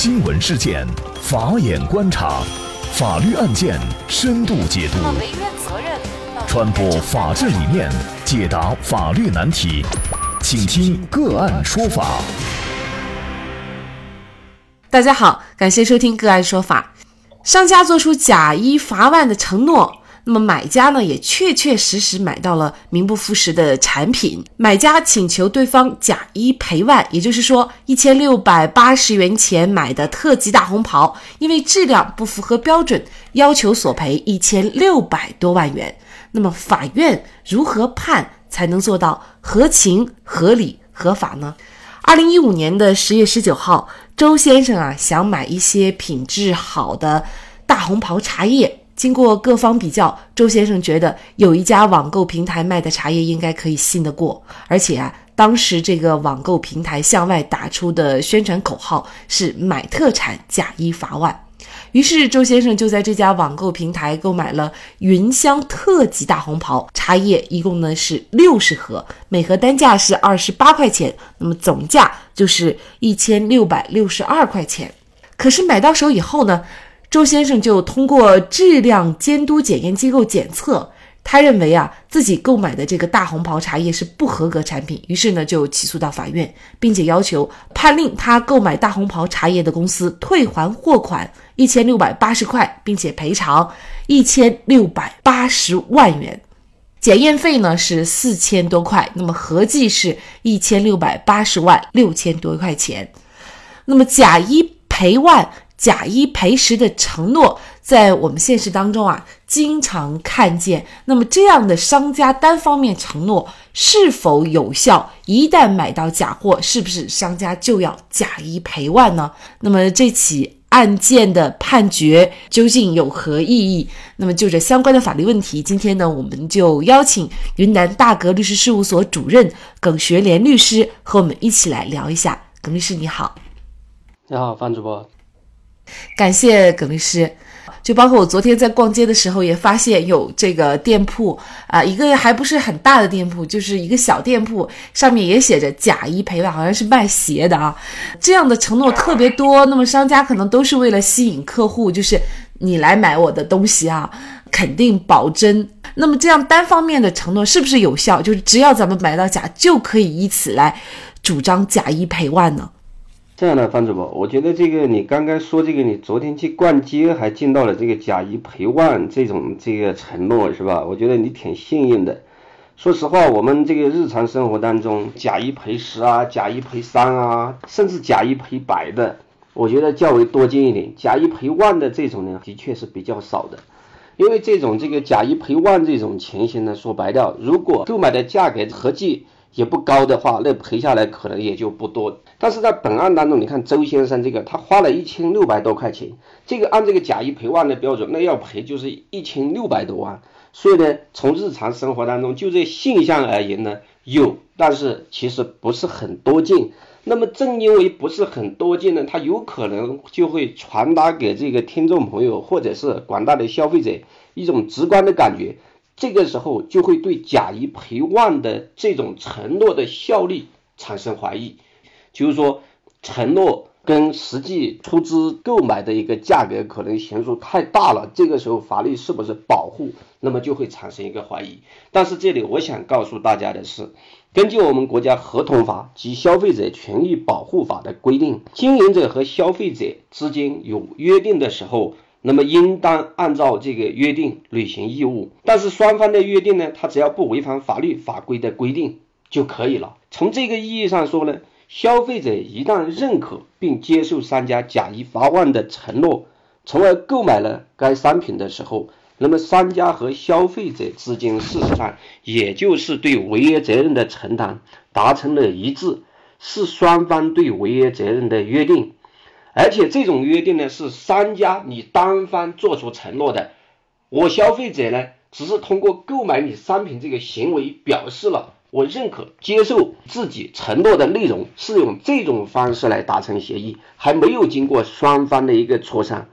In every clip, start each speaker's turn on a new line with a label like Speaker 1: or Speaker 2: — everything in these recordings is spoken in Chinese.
Speaker 1: 新闻事件，法眼观察，法律案件深度解读，传播法治理念，解答法律难题，请听个案说法。
Speaker 2: 大家好，感谢收听个案说法。商家做出假一罚万的承诺。那么买家呢，也确确实实买到了名不副实的产品。买家请求对方假一赔万，也就是说，一千六百八十元钱买的特级大红袍，因为质量不符合标准，要求索赔一千六百多万元。那么法院如何判才能做到合情、合理、合法呢？二零一五年的十月十九号，周先生啊想买一些品质好的大红袍茶叶。经过各方比较，周先生觉得有一家网购平台卖的茶叶应该可以信得过，而且啊，当时这个网购平台向外打出的宣传口号是“买特产假一罚万”。于是周先生就在这家网购平台购买了云香特级大红袍茶叶，一共呢是六十盒，每盒单价是二十八块钱，那么总价就是一千六百六十二块钱。可是买到手以后呢？周先生就通过质量监督检验机构检测，他认为啊自己购买的这个大红袍茶叶是不合格产品，于是呢就起诉到法院，并且要求判令他购买大红袍茶叶的公司退还货款一千六百八十块，并且赔偿一千六百八十万元，检验费呢是四千多块，那么合计是一千六百八十万六千多块钱，那么假一赔万。假一赔十的承诺，在我们现实当中啊，经常看见。那么这样的商家单方面承诺是否有效？一旦买到假货，是不是商家就要假一赔万呢？那么这起案件的判决究竟有何意义？那么就这相关的法律问题，今天呢，我们就邀请云南大格律师事务所主任耿学莲律师和我们一起来聊一下。耿律师你好，
Speaker 3: 你好，范主播。
Speaker 2: 感谢耿律师，就包括我昨天在逛街的时候，也发现有这个店铺啊，一个还不是很大的店铺，就是一个小店铺，上面也写着“假一赔万”，好像是卖鞋的啊。这样的承诺特别多，那么商家可能都是为了吸引客户，就是你来买我的东西啊，肯定保真。那么这样单方面的承诺是不是有效？就是只要咱们买到假，就可以以此来主张假一赔万呢？
Speaker 3: 这样的，方主播，我觉得这个你刚刚说这个，你昨天去逛街还见到了这个假一赔万这种这个承诺是吧？我觉得你挺幸运的。说实话，我们这个日常生活当中，假一赔十啊，假一赔三啊，甚至假一赔百的，我觉得较为多见一点。假一赔万的这种呢，的确是比较少的。因为这种这个假一赔万这种情形呢，说白了，如果购买的价格合计。也不高的话，那赔下来可能也就不多。但是在本案当中，你看周先生这个，他花了一千六百多块钱，这个按这个假一赔万的标准，那要赔就是一千六百多万。所以呢，从日常生活当中就这现象而言呢，有，但是其实不是很多见。那么正因为不是很多见呢，它有可能就会传达给这个听众朋友或者是广大的消费者一种直观的感觉。这个时候就会对假一赔万的这种承诺的效力产生怀疑，就是说承诺跟实际出资购买的一个价格可能悬殊太大了，这个时候法律是不是保护，那么就会产生一个怀疑。但是这里我想告诉大家的是，根据我们国家合同法及消费者权益保护法的规定，经营者和消费者之间有约定的时候。那么应当按照这个约定履行义务，但是双方的约定呢，他只要不违反法律法规的规定就可以了。从这个意义上说呢，消费者一旦认可并接受商家假一罚万的承诺，从而购买了该商品的时候，那么商家和消费者之间事实上也就是对违约责任的承担达成了一致，是双方对违约责任的约定。而且这种约定呢，是商家你单方做出承诺的，我消费者呢，只是通过购买你商品这个行为，表示了我认可、接受自己承诺的内容，是用这种方式来达成协议，还没有经过双方的一个磋商，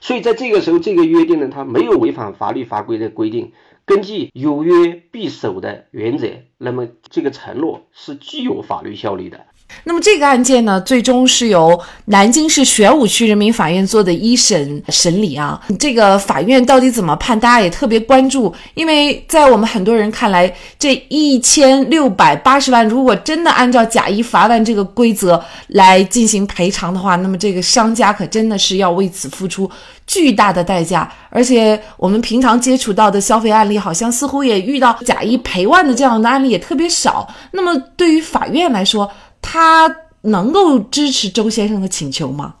Speaker 3: 所以在这个时候，这个约定呢，它没有违反法律法规的规定，根据有约必守的原则，那么这个承诺是具有法律效力的。
Speaker 2: 那么这个案件呢，最终是由南京市玄武区人民法院做的一审审理啊。这个法院到底怎么判，大家也特别关注，因为在我们很多人看来，这一千六百八十万，如果真的按照假一罚万这个规则来进行赔偿的话，那么这个商家可真的是要为此付出巨大的代价。而且我们平常接触到的消费案例，好像似乎也遇到假一赔万的这样的案例也特别少。那么对于法院来说，他能够支持周先生的请求吗？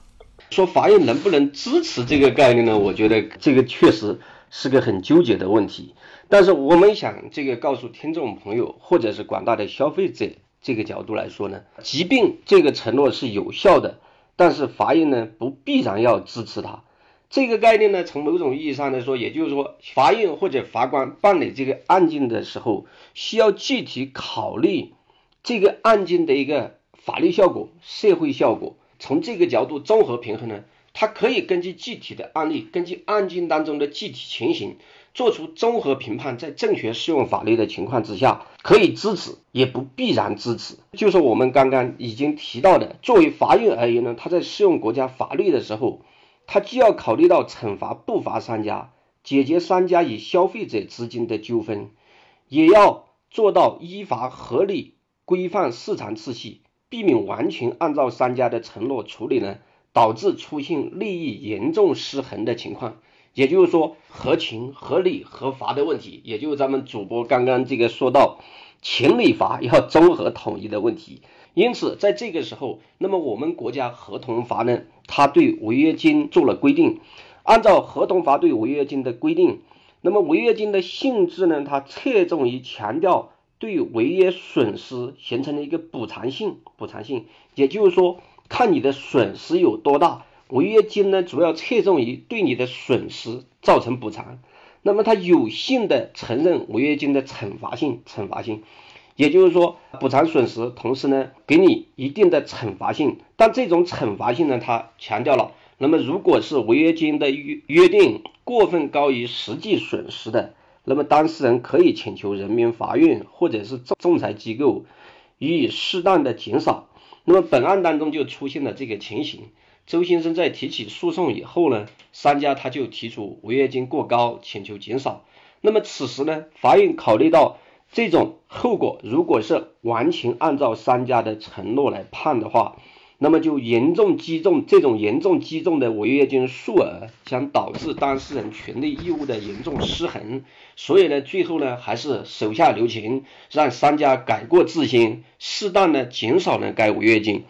Speaker 3: 说法院能不能支持这个概念呢？我觉得这个确实是个很纠结的问题。但是我们想这个告诉听众朋友或者是广大的消费者这个角度来说呢，即便这个承诺是有效的，但是法院呢不必然要支持它。这个概念呢，从某种意义上来说，也就是说，法院或者法官办理这个案件的时候，需要具体考虑。这个案件的一个法律效果、社会效果，从这个角度综合平衡呢，它可以根据具体的案例，根据案件当中的具体情形做出综合评判，在正确适用法律的情况之下，可以支持，也不必然支持。就是我们刚刚已经提到的，作为法院而言呢，他在适用国家法律的时候，他既要考虑到惩罚不法商家，解决商家与消费者之间的纠纷，也要做到依法合理。规范市场秩序，避免完全按照商家的承诺处理呢，导致出现利益严重失衡的情况。也就是说，合情、合理、合法的问题，也就是咱们主播刚刚这个说到情理法要综合统一的问题。因此，在这个时候，那么我们国家合同法呢，它对违约金做了规定。按照合同法对违约金的规定，那么违约金的性质呢，它侧重于强调。对违约损失形成了一个补偿性，补偿性，也就是说，看你的损失有多大，违约金呢主要侧重于对你的损失造成补偿。那么它有性的承认违约金的惩罚性，惩罚性，也就是说补偿损失，同时呢给你一定的惩罚性。但这种惩罚性呢，它强调了，那么如果是违约金的约约定过分高于实际损失的。那么当事人可以请求人民法院或者是仲仲裁机构予以适当的减少。那么本案当中就出现了这个情形：周先生在提起诉讼以后呢，商家他就提出违约金过高，请求减少。那么此时呢，法院考虑到这种后果，如果是完全按照商家的承诺来判的话。那么就严重击中这种严重击中的违约金数额，将导致当事人权利义务的严重失衡。所以呢，最后呢，还是手下留情，让商家改过自新，适当的减少了该违约金。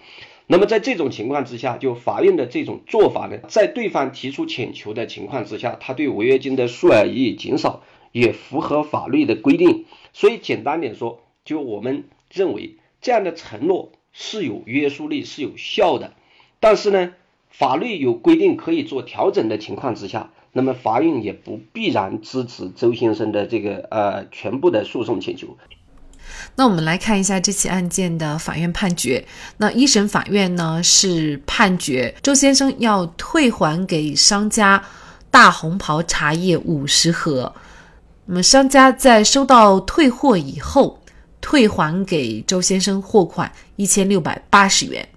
Speaker 3: 那么在这种情况之下，就法院的这种做法呢，在对方提出请求的情况之下，他对违约金的数额予以减少，也符合法律的规定。所以简单点说，就我们认为这样的承诺。是有约束力，是有效的，但是呢，法律有规定可以做调整的情况之下，那么法院也不必然支持周先生的这个呃全部的诉讼请求。
Speaker 2: 那我们来看一下这起案件的法院判决。那一审法院呢是判决周先生要退还给商家大红袍茶叶五十盒。那么商家在收到退货以后。退还给周先生货款一千六百八十元，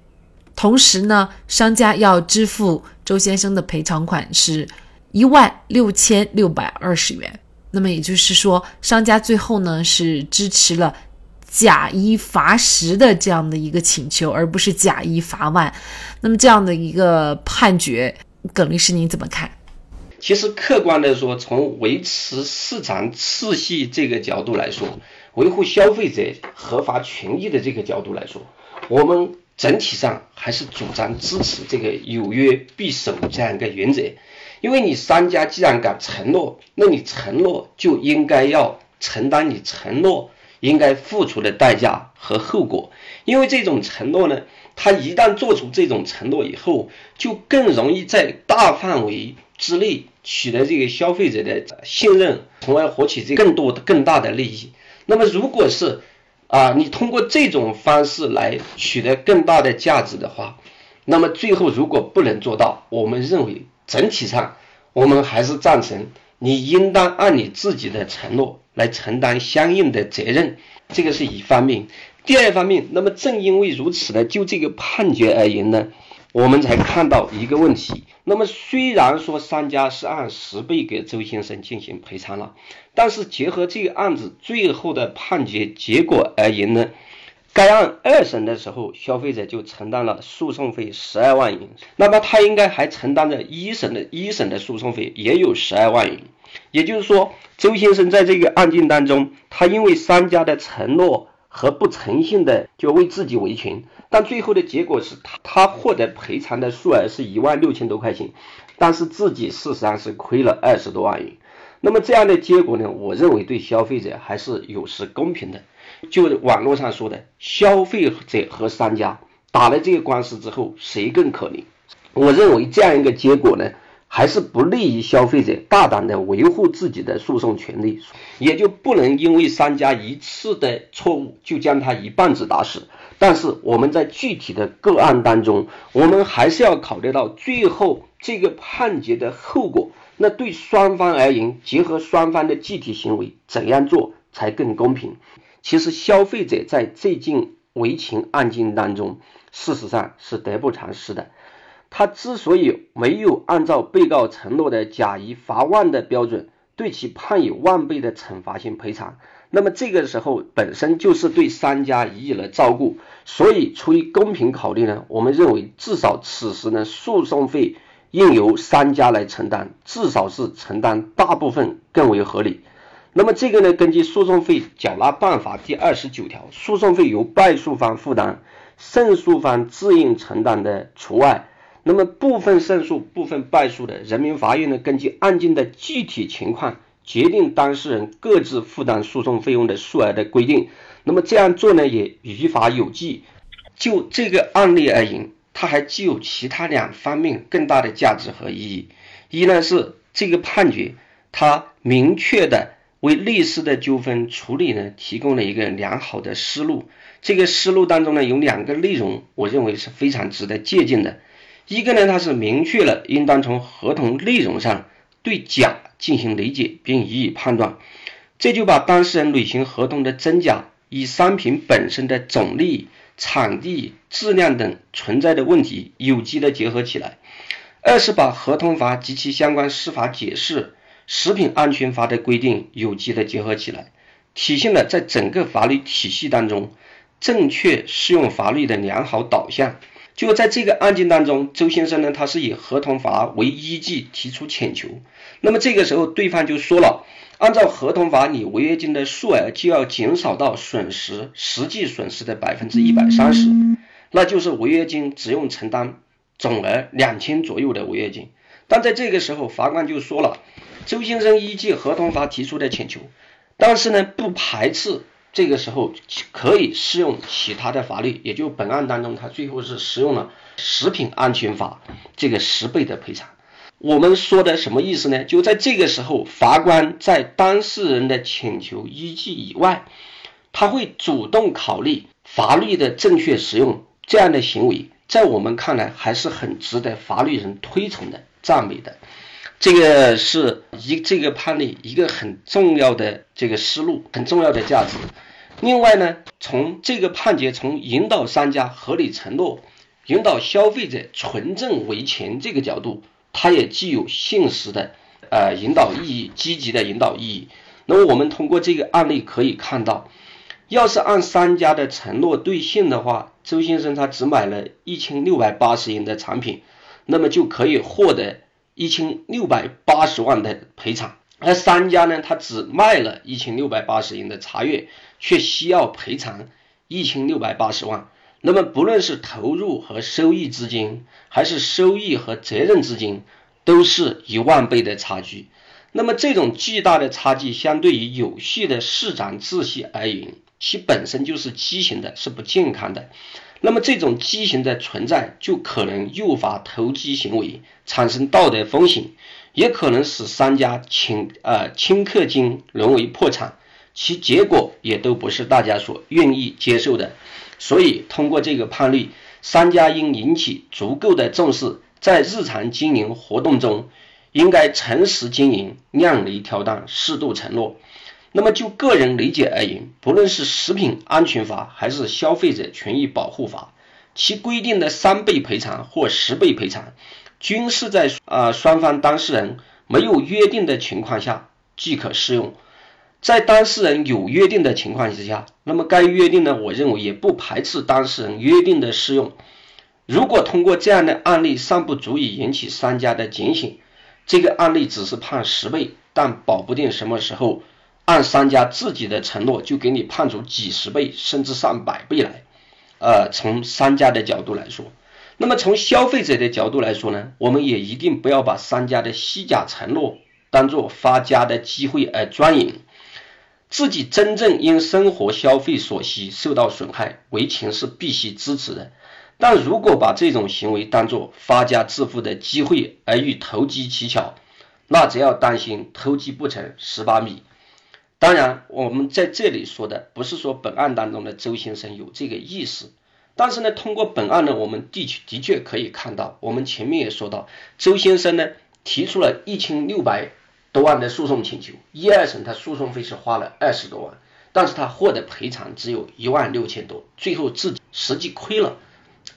Speaker 2: 同时呢，商家要支付周先生的赔偿款是一万六千六百二十元。那么也就是说，商家最后呢是支持了假一罚十的这样的一个请求，而不是假一罚万。那么这样的一个判决，耿律师您怎么看？
Speaker 3: 其实客观的说，从维持市场秩序这个角度来说。维护消费者合法权益的这个角度来说，我们整体上还是主张支持这个有约必守这样一个原则。因为你商家既然敢承诺，那你承诺就应该要承担你承诺应该付出的代价和后果。因为这种承诺呢，他一旦做出这种承诺以后，就更容易在大范围之内取得这个消费者的信任，从而获取这更多的更大的利益。那么，如果是啊，你通过这种方式来取得更大的价值的话，那么最后如果不能做到，我们认为整体上我们还是赞成你应当按你自己的承诺来承担相应的责任，这个是一方面。第二方面，那么正因为如此呢，就这个判决而言呢，我们才看到一个问题。那么虽然说商家是按十倍给周先生进行赔偿了，但是结合这个案子最后的判决结果而言呢，该案二审的时候，消费者就承担了诉讼费十二万元，那么他应该还承担着一审的一审的诉讼费也有十二万元。也就是说，周先生在这个案件当中，他因为商家的承诺。和不诚信的就为自己维权，但最后的结果是他他获得赔偿的数额是一万六千多块钱，但是自己事实上是亏了二十多万元。那么这样的结果呢？我认为对消费者还是有失公平的。就网络上说的，消费者和商家打了这个官司之后，谁更可怜？我认为这样一个结果呢？还是不利于消费者大胆的维护自己的诉讼权利，也就不能因为商家一次的错误就将他一棒子打死。但是我们在具体的个案当中，我们还是要考虑到最后这个判决的后果。那对双方而言，结合双方的具体行为，怎样做才更公平？其实消费者在这件维权案件当中，事实上是得不偿失的。他之所以没有按照被告承诺的假一罚万的标准，对其判以万倍的惩罚性赔偿，那么这个时候本身就是对商家予以了照顾，所以出于公平考虑呢，我们认为至少此时呢，诉讼费应由商家来承担，至少是承担大部分更为合理。那么这个呢，根据诉讼费缴纳办法第二十九条，诉讼费由败诉方负担，胜诉方自应承担的除外。那么部分胜诉、部分败诉的，人民法院呢，根据案件的具体情况，决定当事人各自负担诉讼费用的数额的规定。那么这样做呢，也于法有据。就这个案例而言，它还具有其他两方面更大的价值和意义。一呢是这个判决，它明确的为类似的纠纷处理呢提供了一个良好的思路。这个思路当中呢，有两个内容，我认为是非常值得借鉴的。一个呢，它是明确了应当从合同内容上对甲进行理解并予以判断，这就把当事人履行合同的真假与商品本身的种类、产地、质量等存在的问题有机的结合起来。二是把合同法及其相关司法解释、食品安全法的规定有机的结合起来，体现了在整个法律体系当中正确适用法律的良好导向。就在这个案件当中，周先生呢，他是以合同法为依据提出请求。那么这个时候，对方就说了，按照合同法，你违约金的数额就要减少到损失实际损失的百分之一百三十，那就是违约金只用承担总额两千左右的违约金。但在这个时候，法官就说了，周先生依据合同法提出的请求，但是呢，不排斥。这个时候可以适用其他的法律，也就本案当中，他最后是适用了食品安全法这个十倍的赔偿。我们说的什么意思呢？就在这个时候，法官在当事人的请求依据以外，他会主动考虑法律的正确使用，这样的行为在我们看来还是很值得法律人推崇的、赞美的。这个是一这个判例一个很重要的这个思路，很重要的价值。另外呢，从这个判决从引导商家合理承诺、引导消费者纯正维权这个角度，它也具有现实的呃引导意义，积极的引导意义。那么我们通过这个案例可以看到，要是按商家的承诺兑现的话，周先生他只买了一千六百八十元的产品，那么就可以获得。一千六百八十万的赔偿，而商家呢，他只卖了一千六百八十元的茶叶，却需要赔偿一千六百八十万。那么，不论是投入和收益之间，还是收益和责任之间，都是一万倍的差距。那么，这种巨大的差距，相对于有序的市场秩序而言，其本身就是畸形的，是不健康的。那么这种畸形的存在，就可能诱发投机行为，产生道德风险，也可能使商家请呃顷刻间沦为破产，其结果也都不是大家所愿意接受的。所以，通过这个判例，商家应引起足够的重视，在日常经营活动中，应该诚实经营，量力挑担，适度承诺。那么就个人理解而言，不论是食品安全法还是消费者权益保护法，其规定的三倍赔偿或十倍赔偿，均是在啊双方当事人没有约定的情况下即可适用。在当事人有约定的情况之下，那么该约定呢，我认为也不排斥当事人约定的适用。如果通过这样的案例尚不足以引起商家的警醒，这个案例只是判十倍，但保不定什么时候按商家自己的承诺就给你判出几十倍甚至上百倍来。呃，从商家的角度来说，那么从消费者的角度来说呢，我们也一定不要把商家的虚假承诺当做发家的机会而钻营。自己真正因生活消费所需受到损害，为情是必须支持的。但如果把这种行为当作发家致富的机会而欲投机取巧，那只要担心偷鸡不成蚀把米。当然，我们在这里说的不是说本案当中的周先生有这个意思，但是呢，通过本案呢，我们的确的确可以看到，我们前面也说到，周先生呢提出了一千六百多万的诉讼请求，一二审他诉讼费是花了二十多万，但是他获得赔偿只有一万六千多，最后自己实际亏了。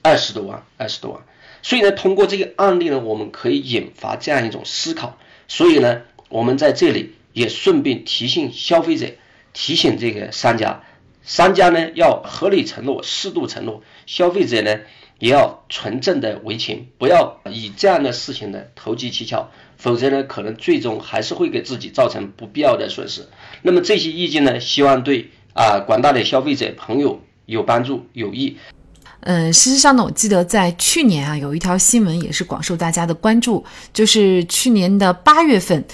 Speaker 3: 二十多万，二十多万，所以呢，通过这个案例呢，我们可以引发这样一种思考。所以呢，我们在这里也顺便提醒消费者，提醒这个商家，商家呢要合理承诺，适度承诺，消费者呢也要纯正的为情，不要以这样的事情呢投机取巧，否则呢，可能最终还是会给自己造成不必要的损失。那么这些意见呢，希望对啊广大的消费者朋友有帮助有益。
Speaker 4: 嗯，事实上呢，我记得在去年啊，有一条新闻也是广受大家的关注，就是去年的八月份。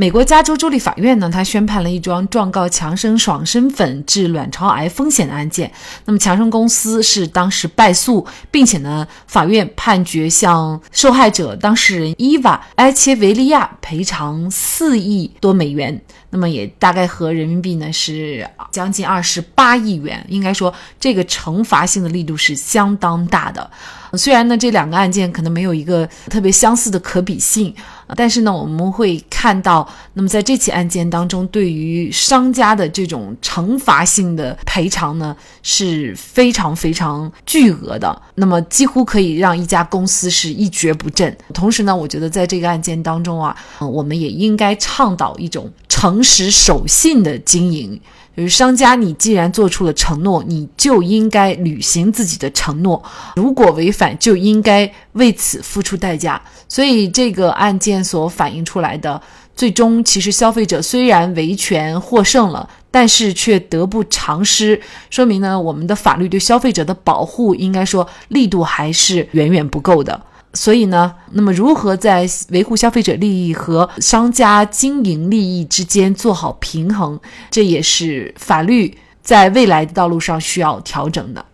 Speaker 4: 美国加州州立法院呢，他宣判了一桩状告强生爽身粉致卵巢癌风险的案件。那么强生公司是当时败诉，并且呢，法院判决向受害者当事人伊娃埃切维利亚赔偿四亿多美元，那么也大概和人民币呢是将近二十八亿元。应该说，这个惩罚性的力度是相当大的。虽然呢，这两个案件可能没有一个特别相似的可比性，但是呢，我们会看到，那么在这起案件当中，对于商家的这种惩罚性的赔偿呢，是非常非常巨额的，那么几乎可以让一家公司是一蹶不振。同时呢，我觉得在这个案件当中啊，我们也应该倡导一种诚实守信的经营。就是商家，你既然做出了承诺，你就应该履行自己的承诺。如果违反，就应该为此付出代价。所以这个案件所反映出来的，最终其实消费者虽然维权获胜了，但是却得不偿失。说明呢，我们的法律对消费者的保护，应该说力度还是远远不够的。所以呢，那么如何在维护消费者利益和商家经营利益之间做好平衡，这也是法律在未来的道路上需要调整的。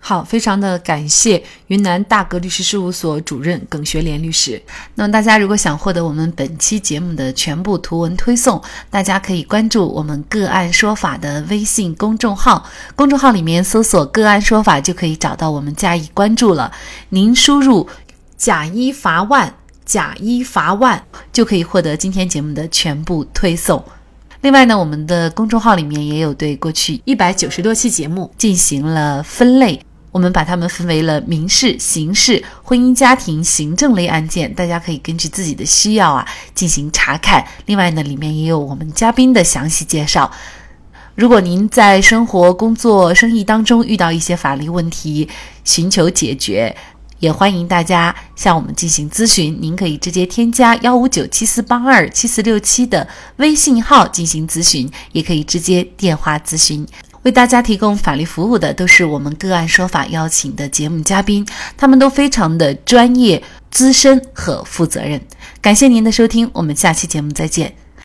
Speaker 4: 好，非常的感谢云南大格律师事务所主任耿学莲律师。那么大家如果想获得我们本期节目的全部图文推送，大家可以关注我们个案说法的微信公众号，公众号里面搜索“个案说法”就可以找到我们加以关注了。您输入。假一罚万，假一罚万就可以获得今天节目的全部推送。另外呢，我们的公众号里面也有对过去一百九十多期节目进行了分类，我们把它们分为了民事、刑事、婚姻家庭、行政类案件，大家可以根据自己的需要啊进行查看。另外呢，里面也有我们嘉宾的详细介绍。如果您在生活、工作、生意当中遇到一些法律问题，寻求解决。也欢迎大家向我们进行咨询，您可以直接添加幺五九七四八二七四六七的微信号进行咨询，也可以直接电话咨询。为大家提供法律服务的都是我们个案说法邀请的节目嘉宾，他们都非常的专业、资深和负责任。感谢您的收听，我们下期节目再见。